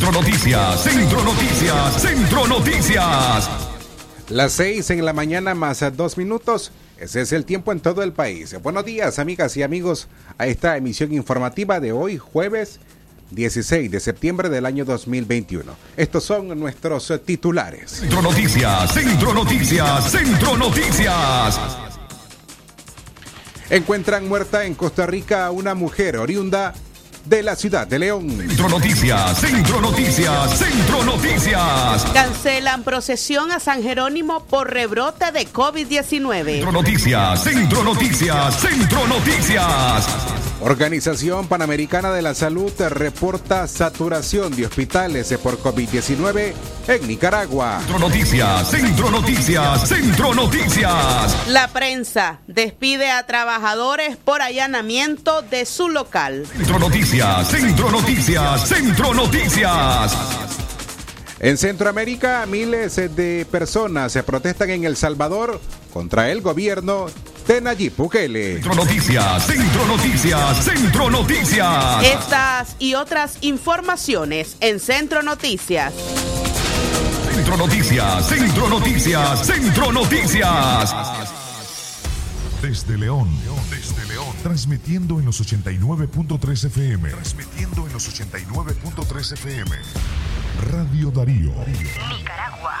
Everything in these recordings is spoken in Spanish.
Centro Noticias, Centro Noticias, Centro Noticias. Las seis en la mañana más a dos minutos. Ese es el tiempo en todo el país. Buenos días, amigas y amigos, a esta emisión informativa de hoy, jueves 16 de septiembre del año 2021. Estos son nuestros titulares. Centro Noticias, Centro Noticias, Centro Noticias. Encuentran muerta en Costa Rica a una mujer oriunda de la ciudad de León. Centro Noticias, Centro Noticias, Centro Noticias. Cancelan procesión a San Jerónimo por rebrote de COVID-19. Centro Noticias, Centro Noticias, Centro Noticias. Organización Panamericana de la Salud reporta saturación de hospitales por COVID-19 en Nicaragua. Centro Noticias, Centro Noticias, Centro Noticias. La prensa despide a trabajadores por allanamiento de su local. Centro Noticias, Centro Noticias, Centro Noticias. En Centroamérica, miles de personas se protestan en El Salvador contra el gobierno de Nayib Bukele. Centro Noticias, Centro Noticias, Centro Noticias. Estas y otras informaciones en Centro Noticias. Centro Noticias, Centro Noticias, Centro Noticias. Desde León, desde León, transmitiendo en los 89.3 FM. Transmitiendo en los 89.3 FM. Radio Darío. Nicaragua.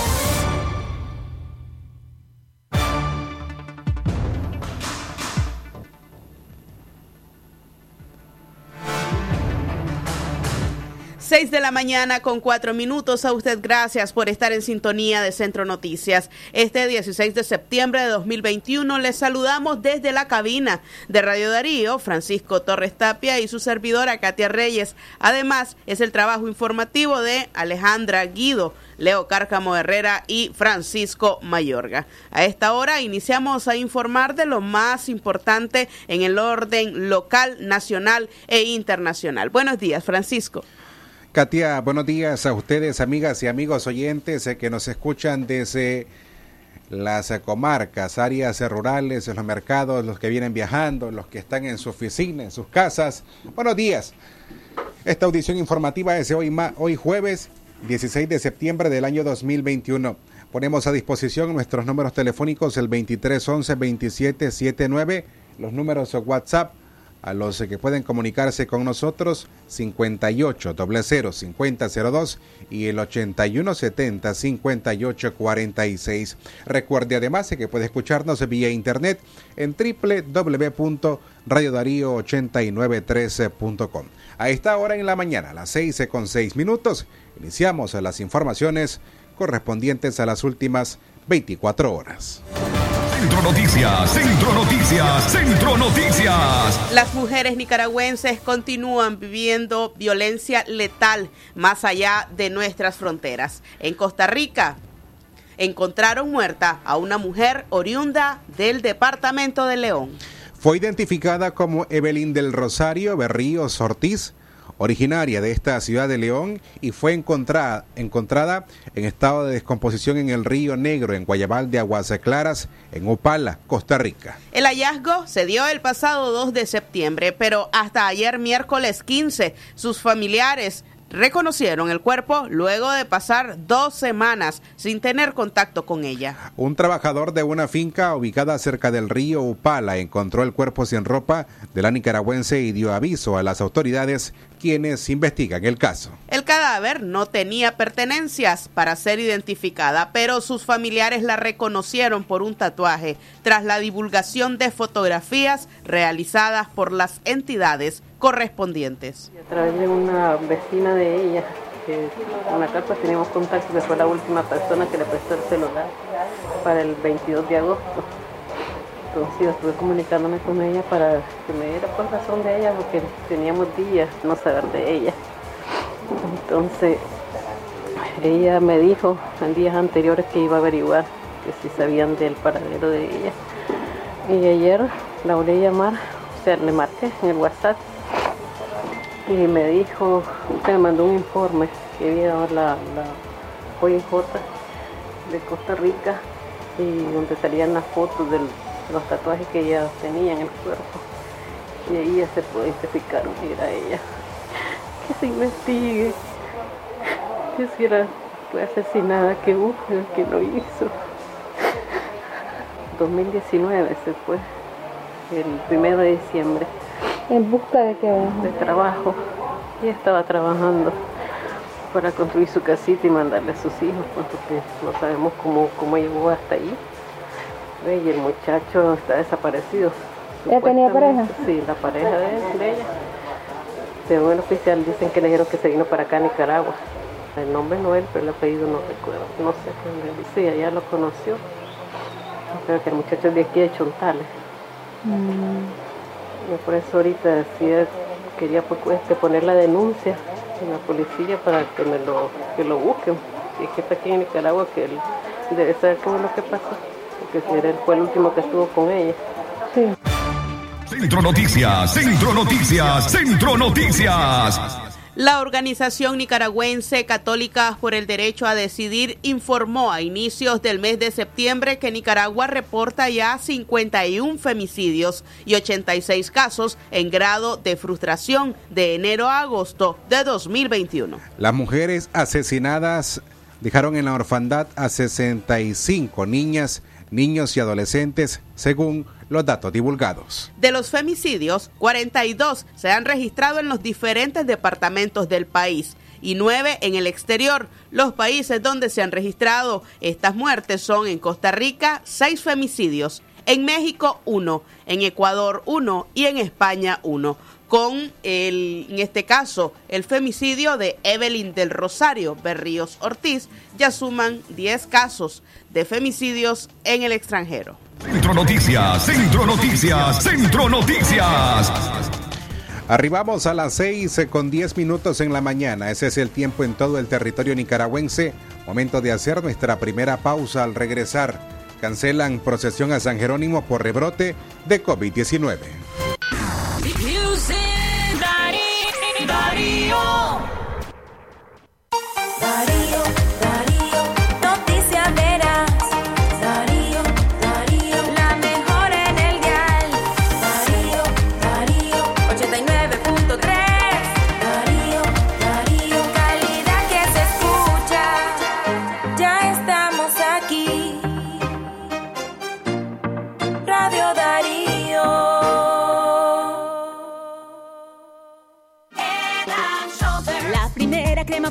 6 de la mañana con cuatro minutos. A usted gracias por estar en sintonía de Centro Noticias. Este 16 de septiembre de 2021 les saludamos desde la cabina de Radio Darío, Francisco Torres Tapia y su servidora Katia Reyes. Además, es el trabajo informativo de Alejandra Guido. Leo Cárcamo Herrera y Francisco Mayorga. A esta hora iniciamos a informar de lo más importante en el orden local, nacional e internacional. Buenos días, Francisco. Katia, buenos días a ustedes, amigas y amigos oyentes eh, que nos escuchan desde las eh, comarcas, áreas rurales, los mercados, los que vienen viajando, los que están en su oficina, en sus casas. Buenos días. Esta audición informativa es hoy, hoy jueves 16 de septiembre del año 2021. Ponemos a disposición nuestros números telefónicos el 2311 2779, los números WhatsApp a los que pueden comunicarse con nosotros 58 00 5002 y el 81 70 58 46. Recuerde además que puede escucharnos vía internet en www.radiodarío8913.com. A esta hora en la mañana, a las 6 con 6 minutos, iniciamos las informaciones correspondientes a las últimas 24 horas. Centro Noticias, Centro Noticias, Centro Noticias. Las mujeres nicaragüenses continúan viviendo violencia letal más allá de nuestras fronteras. En Costa Rica encontraron muerta a una mujer oriunda del departamento de León. Fue identificada como Evelyn del Rosario Berríos Ortiz originaria de esta ciudad de León y fue encontrada, encontrada en estado de descomposición en el río Negro, en Guayabal de Aguas Claras, en Opala, Costa Rica. El hallazgo se dio el pasado 2 de septiembre, pero hasta ayer miércoles 15 sus familiares reconocieron el cuerpo luego de pasar dos semanas sin tener contacto con ella. Un trabajador de una finca ubicada cerca del río Upala encontró el cuerpo sin ropa de la nicaragüense y dio aviso a las autoridades quienes investigan el caso. El cadáver no tenía pertenencias para ser identificada, pero sus familiares la reconocieron por un tatuaje tras la divulgación de fotografías realizadas por las entidades correspondientes. A través de una vecina de ella, que la cual pues teníamos contacto, que fue la última persona que le prestó el celular para el 22 de agosto. Entonces estuve comunicándome con ella para que me diera por razón de ella, porque teníamos días no saber de ella. Entonces ella me dijo en días anteriores que iba a averiguar que si sabían del paradero de ella. Y ayer la volví a llamar, o sea, le marqué en el WhatsApp y me dijo, usted me mandó un informe que había dado la, la OIJ de Costa Rica y donde salían las fotos de los tatuajes que ella tenía en el cuerpo. Y ahí ya se pudo identificar que era ella. Que se investigue. Que si era fue asesinada, que busque que lo hizo. 2019 se fue, el primero de diciembre. ¿En busca de qué? De trabajo. Ella estaba trabajando para construir su casita y mandarle a sus hijos, pues, porque no sabemos cómo, cómo llegó hasta ahí. Y el muchacho está desaparecido. ¿Ya tenía pareja? Sí, la pareja de, de ella. Según el oficial dicen que le dijeron que se vino para acá a Nicaragua. El nombre no es, pero el apellido no recuerdo. No sé quién Sí, ella lo conoció. Creo que el muchacho es de aquí de Chontales. Mm. Y por eso ahorita decía, quería este, poner la denuncia en la policía para que me lo, que lo busquen. Es que está aquí en Nicaragua, que él debe saber qué es lo que pasó. Porque si él fue el último que estuvo con ella. Sí. Centro Noticias, Centro Noticias, Centro Noticias. La organización nicaragüense Católica por el Derecho a Decidir informó a inicios del mes de septiembre que Nicaragua reporta ya 51 femicidios y 86 casos en grado de frustración de enero a agosto de 2021. Las mujeres asesinadas dejaron en la orfandad a 65 niñas, niños y adolescentes, según los datos divulgados. De los femicidios, 42 se han registrado en los diferentes departamentos del país y 9 en el exterior. Los países donde se han registrado estas muertes son en Costa Rica, 6 femicidios, en México 1, en Ecuador 1 y en España 1 con el, en este caso, el femicidio de Evelyn del Rosario Berríos Ortiz, ya suman 10 casos de femicidios en el extranjero. Centro Noticias, Centro Noticias, Centro Noticias. Arribamos a las 6 con 10 minutos en la mañana. Ese es el tiempo en todo el territorio nicaragüense. Momento de hacer nuestra primera pausa al regresar. Cancelan procesión a San Jerónimo por rebrote de COVID-19.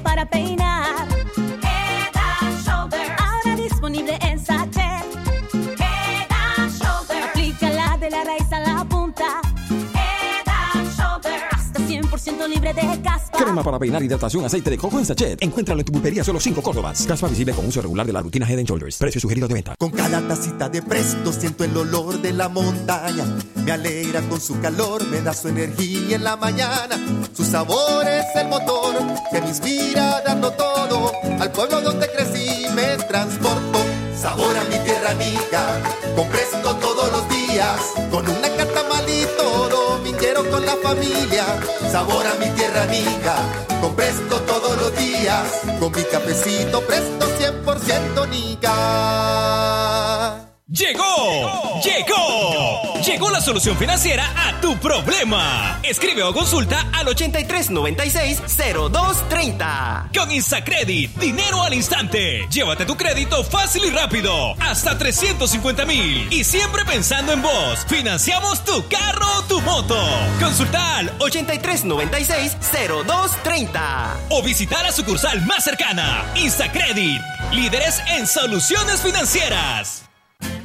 Crema para peinar. Head and Shoulder. Ahora disponible en sachet. Head and Shoulder. Aplícala de la raíz a la punta. Head and Shoulder. Hasta 100% libre de caspa. Crema para peinar hidratación aceite de coco en sachet. Encuéntralo en tu pulpería solo 5 Córdobas. Caspa visible con uso regular de la rutina Head and Shoulders. Precio sugerido de venta. Con cada tacita de presto siento el olor de la montaña. Me alegra con su calor, me da su energía en la mañana. Su sabor es el motor que me inspira dando todo. Al pueblo donde crecí me transporto. Sabor a mi tierra amiga, con presto todos los días. Con una familia. Sabor a mi tierra amiga, con presto todos los días. Con mi cafecito presto 100% nica. Llegó, llegó, llegó la solución financiera a tu problema. Escribe o consulta al 8396-0230. Con Instacredit, dinero al instante. Llévate tu crédito fácil y rápido, hasta 350 mil. Y siempre pensando en vos, financiamos tu carro o tu moto. Consulta al 8396-0230. O visitar la sucursal más cercana. Instacredit, líderes en soluciones financieras.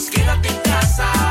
quédate en casa.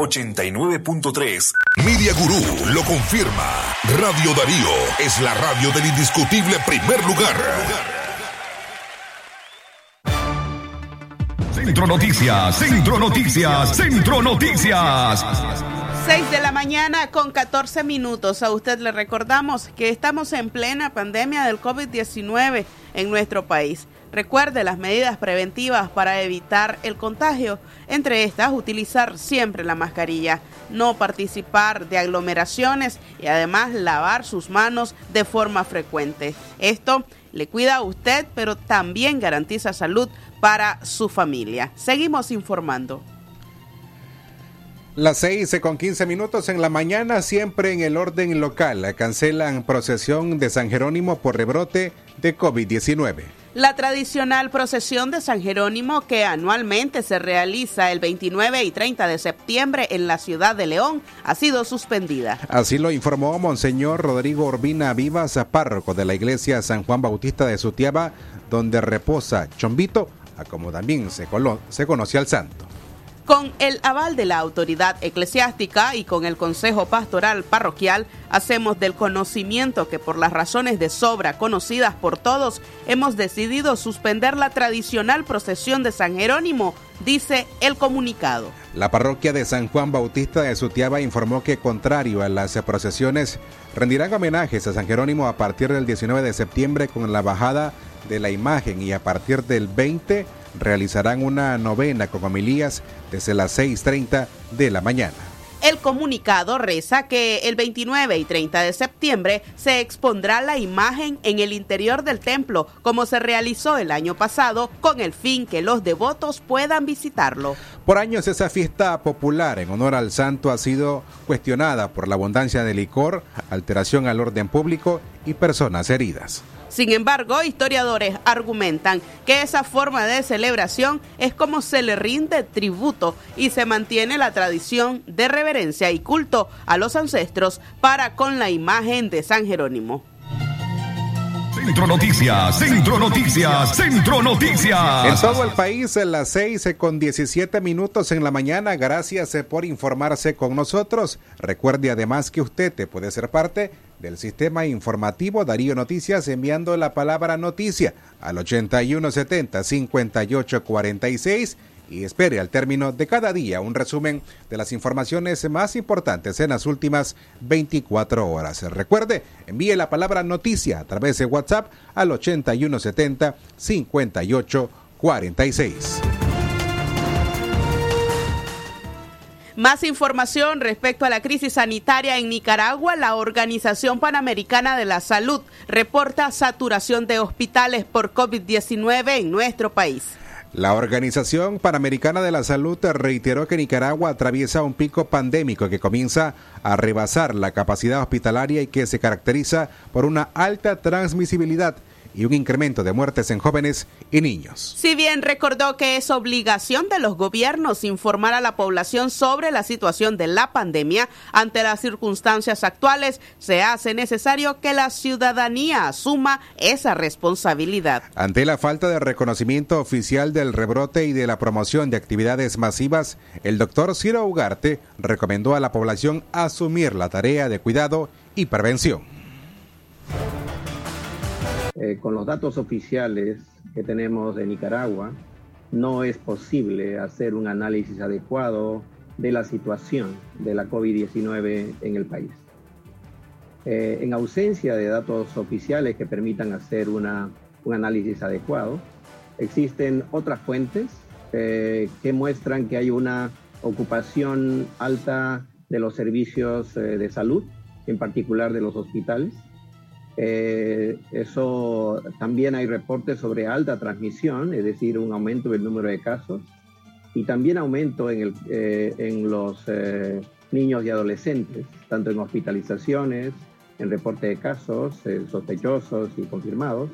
89.3. Media Gurú lo confirma. Radio Darío es la radio del indiscutible primer lugar. Centro Noticias, Centro Noticias, Centro Noticias. 6 de la mañana con 14 minutos. A usted le recordamos que estamos en plena pandemia del COVID-19 en nuestro país. Recuerde las medidas preventivas para evitar el contagio. Entre estas, utilizar siempre la mascarilla, no participar de aglomeraciones y además lavar sus manos de forma frecuente. Esto le cuida a usted, pero también garantiza salud para su familia. Seguimos informando. Las 6 con 15 minutos en la mañana, siempre en el orden local. Cancelan procesión de San Jerónimo por rebrote de COVID-19. La tradicional procesión de San Jerónimo que anualmente se realiza el 29 y 30 de septiembre en la ciudad de León ha sido suspendida. Así lo informó Monseñor Rodrigo Urbina Vivas, párroco de la iglesia San Juan Bautista de Sutiaba, donde reposa Chombito, a como también se, se conoció al santo. Con el aval de la autoridad eclesiástica y con el Consejo Pastoral Parroquial, hacemos del conocimiento que por las razones de sobra conocidas por todos, hemos decidido suspender la tradicional procesión de San Jerónimo, dice el comunicado. La parroquia de San Juan Bautista de Sutiaba informó que, contrario a las procesiones, rendirán homenajes a San Jerónimo a partir del 19 de septiembre con la bajada de la imagen y a partir del 20 realizarán una novena con homilías desde las 6.30 de la mañana. El comunicado reza que el 29 y 30 de septiembre se expondrá la imagen en el interior del templo, como se realizó el año pasado, con el fin que los devotos puedan visitarlo. Por años esa fiesta popular en honor al santo ha sido cuestionada por la abundancia de licor, alteración al orden público y personas heridas. Sin embargo, historiadores argumentan que esa forma de celebración es como se le rinde tributo y se mantiene la tradición de reverencia y culto a los ancestros para con la imagen de San Jerónimo. Centro Noticias, Centro Noticias, Centro Noticias. En todo el país, en las 6 con 17 minutos en la mañana. Gracias eh, por informarse con nosotros. Recuerde además que usted te puede ser parte del sistema informativo Darío Noticias enviando la palabra noticia al 8170-5846 y espere al término de cada día un resumen de las informaciones más importantes en las últimas 24 horas. Recuerde, envíe la palabra noticia a través de WhatsApp al 8170-5846. Más información respecto a la crisis sanitaria en Nicaragua. La Organización Panamericana de la Salud reporta saturación de hospitales por COVID-19 en nuestro país. La Organización Panamericana de la Salud reiteró que Nicaragua atraviesa un pico pandémico que comienza a rebasar la capacidad hospitalaria y que se caracteriza por una alta transmisibilidad y un incremento de muertes en jóvenes y niños. Si bien recordó que es obligación de los gobiernos informar a la población sobre la situación de la pandemia, ante las circunstancias actuales se hace necesario que la ciudadanía asuma esa responsabilidad. Ante la falta de reconocimiento oficial del rebrote y de la promoción de actividades masivas, el doctor Ciro Ugarte recomendó a la población asumir la tarea de cuidado y prevención. Eh, con los datos oficiales que tenemos de Nicaragua, no es posible hacer un análisis adecuado de la situación de la COVID-19 en el país. Eh, en ausencia de datos oficiales que permitan hacer un análisis adecuado, existen otras fuentes eh, que muestran que hay una ocupación alta de los servicios de salud, en particular de los hospitales, eh, eso también hay reportes sobre alta transmisión, es decir, un aumento del número de casos y también aumento en, el, eh, en los eh, niños y adolescentes, tanto en hospitalizaciones, en reporte de casos sospechosos y confirmados,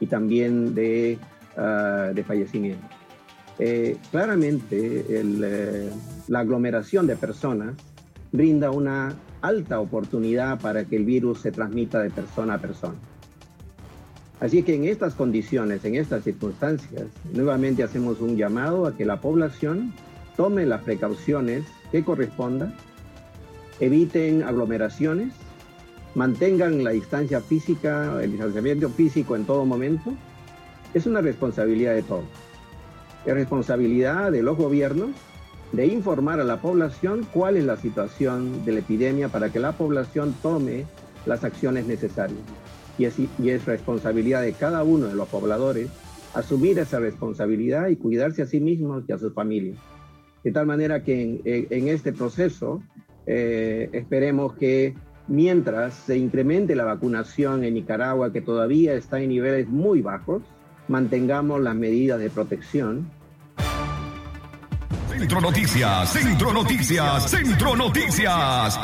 y también de, uh, de fallecimientos. claramente, el, la aglomeración de personas brinda una alta oportunidad para que el virus se transmita de persona a persona. Así que en estas condiciones, en estas circunstancias, nuevamente hacemos un llamado a que la población tome las precauciones que correspondan, eviten aglomeraciones, mantengan la distancia física, el distanciamiento físico en todo momento. Es una responsabilidad de todos. Es responsabilidad de los gobiernos de informar a la población cuál es la situación de la epidemia para que la población tome las acciones necesarias. Y es, y es responsabilidad de cada uno de los pobladores asumir esa responsabilidad y cuidarse a sí mismos y a sus familias. De tal manera que en, este proceso eh, esperemos que mientras se incremente la vacunación en Nicaragua, que todavía está en niveles muy bajos, mantengamos las medidas de protección Centro Noticias, Centro Noticias, Centro Noticias.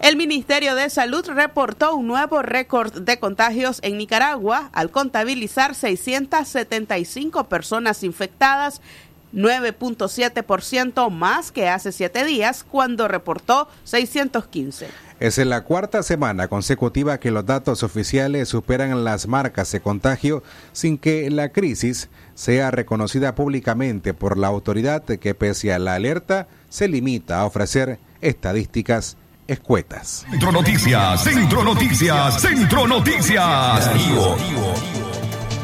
El Ministerio de Salud reportó un nuevo récord de contagios en Nicaragua al contabilizar 675 personas infectadas 9.7% más que hace siete días cuando reportó 615. Es en la cuarta semana consecutiva que los datos oficiales superan las marcas de contagio sin que la crisis sea reconocida públicamente por la autoridad que pese a la alerta se limita a ofrecer estadísticas escuetas. Centro Noticias, Centro Noticias, Centro Noticias.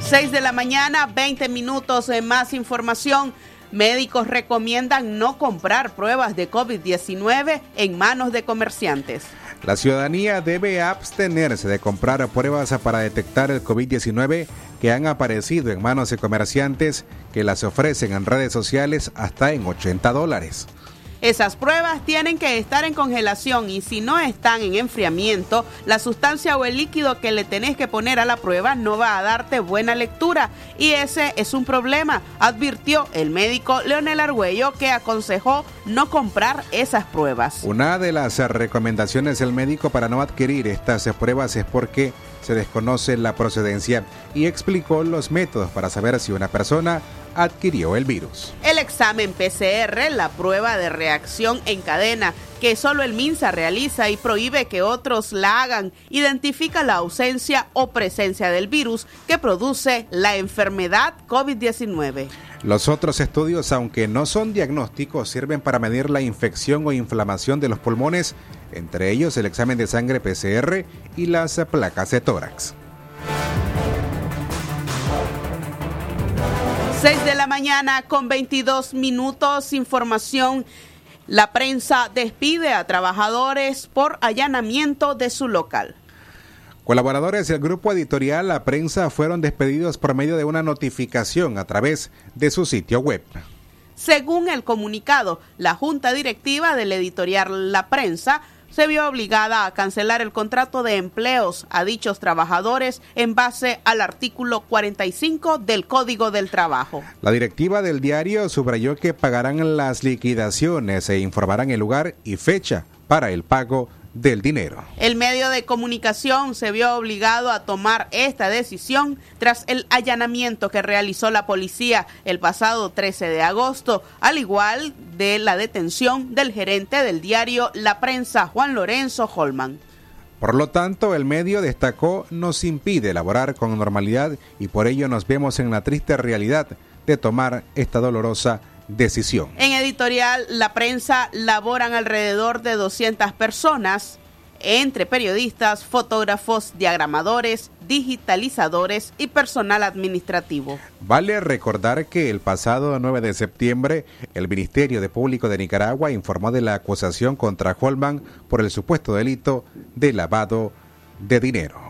6 de la mañana, 20 minutos de más información. Médicos recomiendan no comprar pruebas de COVID-19 en manos de comerciantes. La ciudadanía debe abstenerse de comprar pruebas para detectar el COVID-19 que han aparecido en manos de comerciantes que las ofrecen en redes sociales hasta en 80 dólares. Esas pruebas tienen que estar en congelación y si no están en enfriamiento, la sustancia o el líquido que le tenés que poner a la prueba no va a darte buena lectura y ese es un problema, advirtió el médico Leonel Argüello que aconsejó no comprar esas pruebas. Una de las recomendaciones del médico para no adquirir estas pruebas es porque se desconoce la procedencia y explicó los métodos para saber si una persona adquirió el virus. El examen PCR, la prueba de reacción en cadena que solo el MINSA realiza y prohíbe que otros la hagan, identifica la ausencia o presencia del virus que produce la enfermedad COVID-19. Los otros estudios, aunque no son diagnósticos, sirven para medir la infección o inflamación de los pulmones, entre ellos el examen de sangre PCR y las placas de tórax. 6 de la mañana con 22 minutos. Información. La prensa despide a trabajadores por allanamiento de su local. Colaboradores del grupo editorial La Prensa fueron despedidos por medio de una notificación a través de su sitio web. Según el comunicado, la junta directiva del editorial La Prensa se vio obligada a cancelar el contrato de empleos a dichos trabajadores en base al artículo 45 del Código del Trabajo. La directiva del diario subrayó que pagarán las liquidaciones e informarán el lugar y fecha para el pago del dinero. El medio de comunicación se vio obligado a tomar esta decisión tras el allanamiento que realizó la policía el pasado 13 de agosto, al igual de la detención del gerente del diario La Prensa, Juan Lorenzo Holman. Por lo tanto, el medio destacó nos impide elaborar con normalidad y por ello nos vemos en la triste realidad de tomar esta dolorosa decisión. En editorial, la prensa laboran alrededor de 200 personas, entre periodistas, fotógrafos, diagramadores, digitalizadores y personal administrativo. Vale recordar que el pasado 9 de septiembre, el Ministerio de Público de Nicaragua informó de la acusación contra Holman por el supuesto delito de lavado de dinero.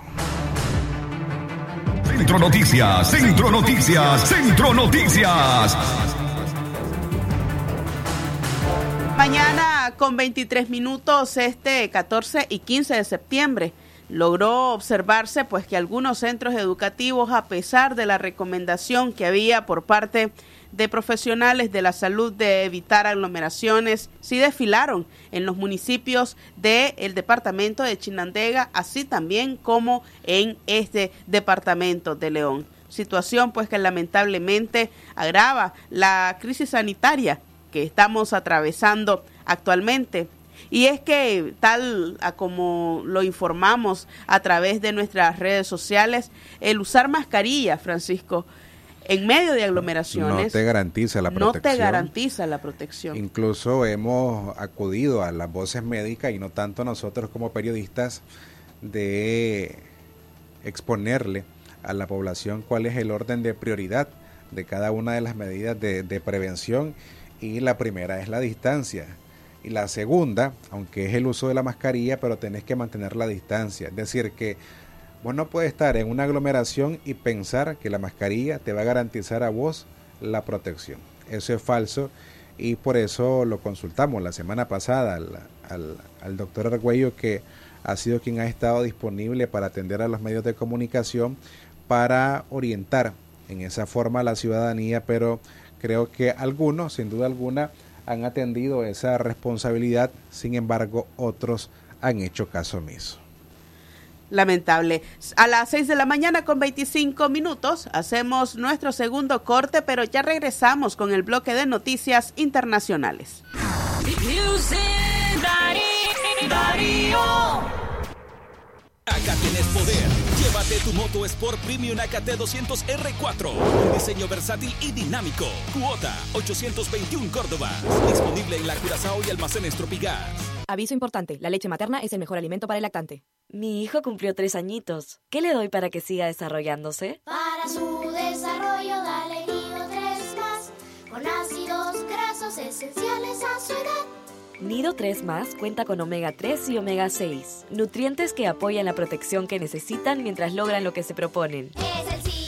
Centro Noticias, Centro Noticias, Centro Noticias. Mañana con 23 minutos, este 14 y 15 de septiembre, logró observarse pues que algunos centros educativos, a pesar de la recomendación que había por parte de profesionales de la salud de evitar aglomeraciones, sí desfilaron en los municipios del departamento de Chinandega, así también como en este departamento de León. Situación pues que lamentablemente agrava la crisis sanitaria que estamos atravesando actualmente. Y es que tal como lo informamos a través de nuestras redes sociales, el usar mascarilla, Francisco, en medio de aglomeraciones no te garantiza la protección. No te garantiza la protección. Incluso hemos acudido a las voces médicas y no tanto nosotros como periodistas de exponerle a la población cuál es el orden de prioridad de cada una de las medidas de, de prevención y la primera es la distancia. Y la segunda, aunque es el uso de la mascarilla, pero tenés que mantener la distancia. Es decir, que vos no puedes estar en una aglomeración y pensar que la mascarilla te va a garantizar a vos la protección. Eso es falso y por eso lo consultamos la semana pasada al, al doctor Argüello que ha sido quien ha estado disponible para atender a los medios de comunicación para orientar en esa forma a la ciudadanía, pero Creo que algunos, sin duda alguna, han atendido esa responsabilidad, sin embargo, otros han hecho caso omiso. Lamentable. A las 6 de la mañana con 25 minutos hacemos nuestro segundo corte, pero ya regresamos con el bloque de noticias internacionales. Acá tienes poder. Llévate tu moto Sport Premium AKT 200 R4. Un diseño versátil y dinámico. Cuota 821 Córdoba. Disponible en la Curazao y almacenes Tropigas. Aviso importante, la leche materna es el mejor alimento para el lactante. Mi hijo cumplió tres añitos. ¿Qué le doy para que siga desarrollándose? Para su desarrollo, dale Nido 3 más, con ácidos grasos esenciales a su edad. Nido 3 Más cuenta con omega 3 y omega 6, nutrientes que apoyan la protección que necesitan mientras logran lo que se proponen. Es el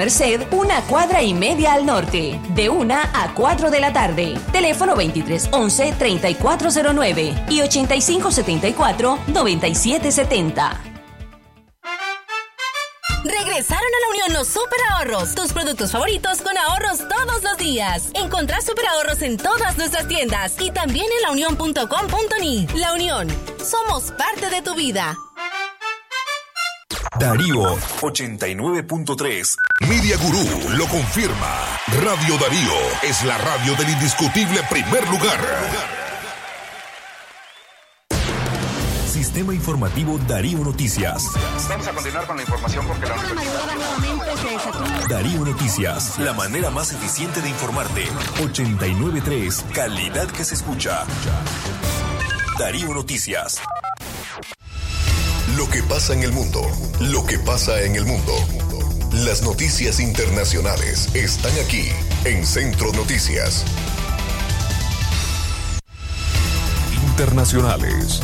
Merced, una cuadra y media al norte, de 1 a 4 de la tarde. Teléfono 2311 3409 y 8574 9770. Regresaron a la Unión los super ahorros, tus productos favoritos con ahorros todos los días. Encontrás super ahorros en todas nuestras tiendas y también en launión.com.ni. La Unión, somos parte de tu vida. Darío 89.3. Media Gurú lo confirma. Radio Darío es la radio del indiscutible primer lugar. Sistema informativo Darío Noticias. Vamos a continuar con la información porque la Darío Noticias, la manera más eficiente de informarte. 89.3, calidad que se escucha. Darío Noticias. Lo que pasa en el mundo, lo que pasa en el mundo. Las noticias internacionales están aquí en Centro Noticias. Internacionales.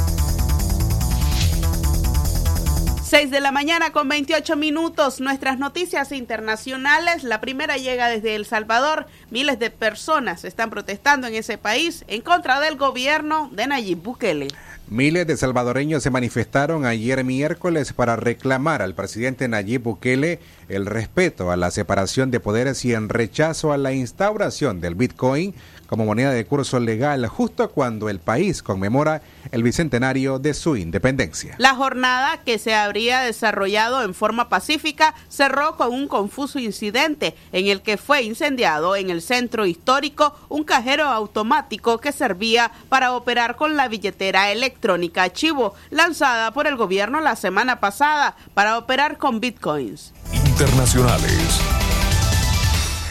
6 de la mañana con 28 minutos. Nuestras noticias internacionales. La primera llega desde El Salvador. Miles de personas están protestando en ese país en contra del gobierno de Nayib Bukele. Miles de salvadoreños se manifestaron ayer miércoles para reclamar al presidente Nayib Bukele el respeto a la separación de poderes y en rechazo a la instauración del Bitcoin como moneda de curso legal justo cuando el país conmemora el bicentenario de su independencia. La jornada que se habría desarrollado en forma pacífica cerró con un confuso incidente en el que fue incendiado en el centro histórico un cajero automático que servía para operar con la billetera electrónica Chivo lanzada por el gobierno la semana pasada para operar con bitcoins. Internacionales.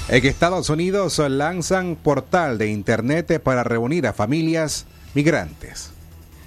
En Estados Unidos lanzan portal de Internet para reunir a familias migrantes.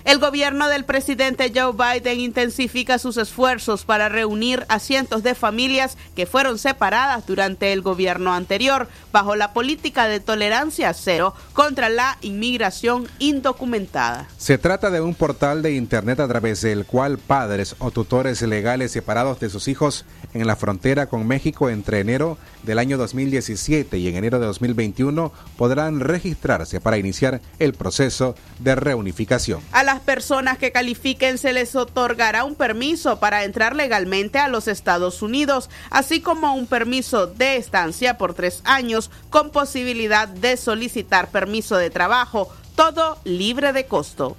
El gobierno del presidente Joe Biden intensifica sus esfuerzos para reunir a cientos de familias que fueron separadas durante el gobierno anterior bajo la política de tolerancia cero contra la inmigración indocumentada. Se trata de un portal de Internet a través del cual padres o tutores legales separados de sus hijos en la frontera con México entre enero del año 2017 y en enero de 2021 podrán registrarse para iniciar el proceso de reunificación. A las personas que califiquen se les otorgará un permiso para entrar legalmente a los Estados Unidos, así como un permiso de estancia por tres años con posibilidad de solicitar permiso de trabajo, todo libre de costo.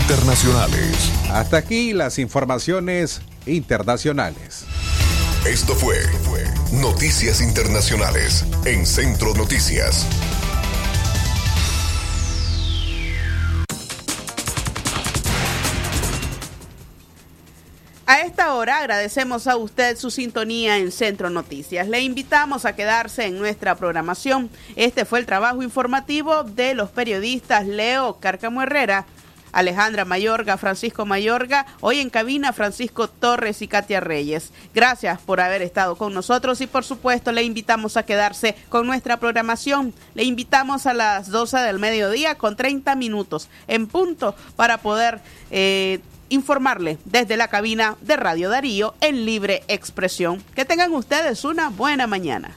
Internacionales. Hasta aquí las informaciones internacionales. Esto fue Noticias Internacionales en Centro Noticias. A esta hora agradecemos a usted su sintonía en Centro Noticias. Le invitamos a quedarse en nuestra programación. Este fue el trabajo informativo de los periodistas Leo Cárcamo Herrera, Alejandra Mayorga, Francisco Mayorga, hoy en cabina Francisco Torres y Katia Reyes. Gracias por haber estado con nosotros y por supuesto le invitamos a quedarse con nuestra programación. Le invitamos a las 12 del mediodía con 30 minutos en punto para poder... Eh, informarle desde la cabina de Radio Darío en libre expresión. Que tengan ustedes una buena mañana.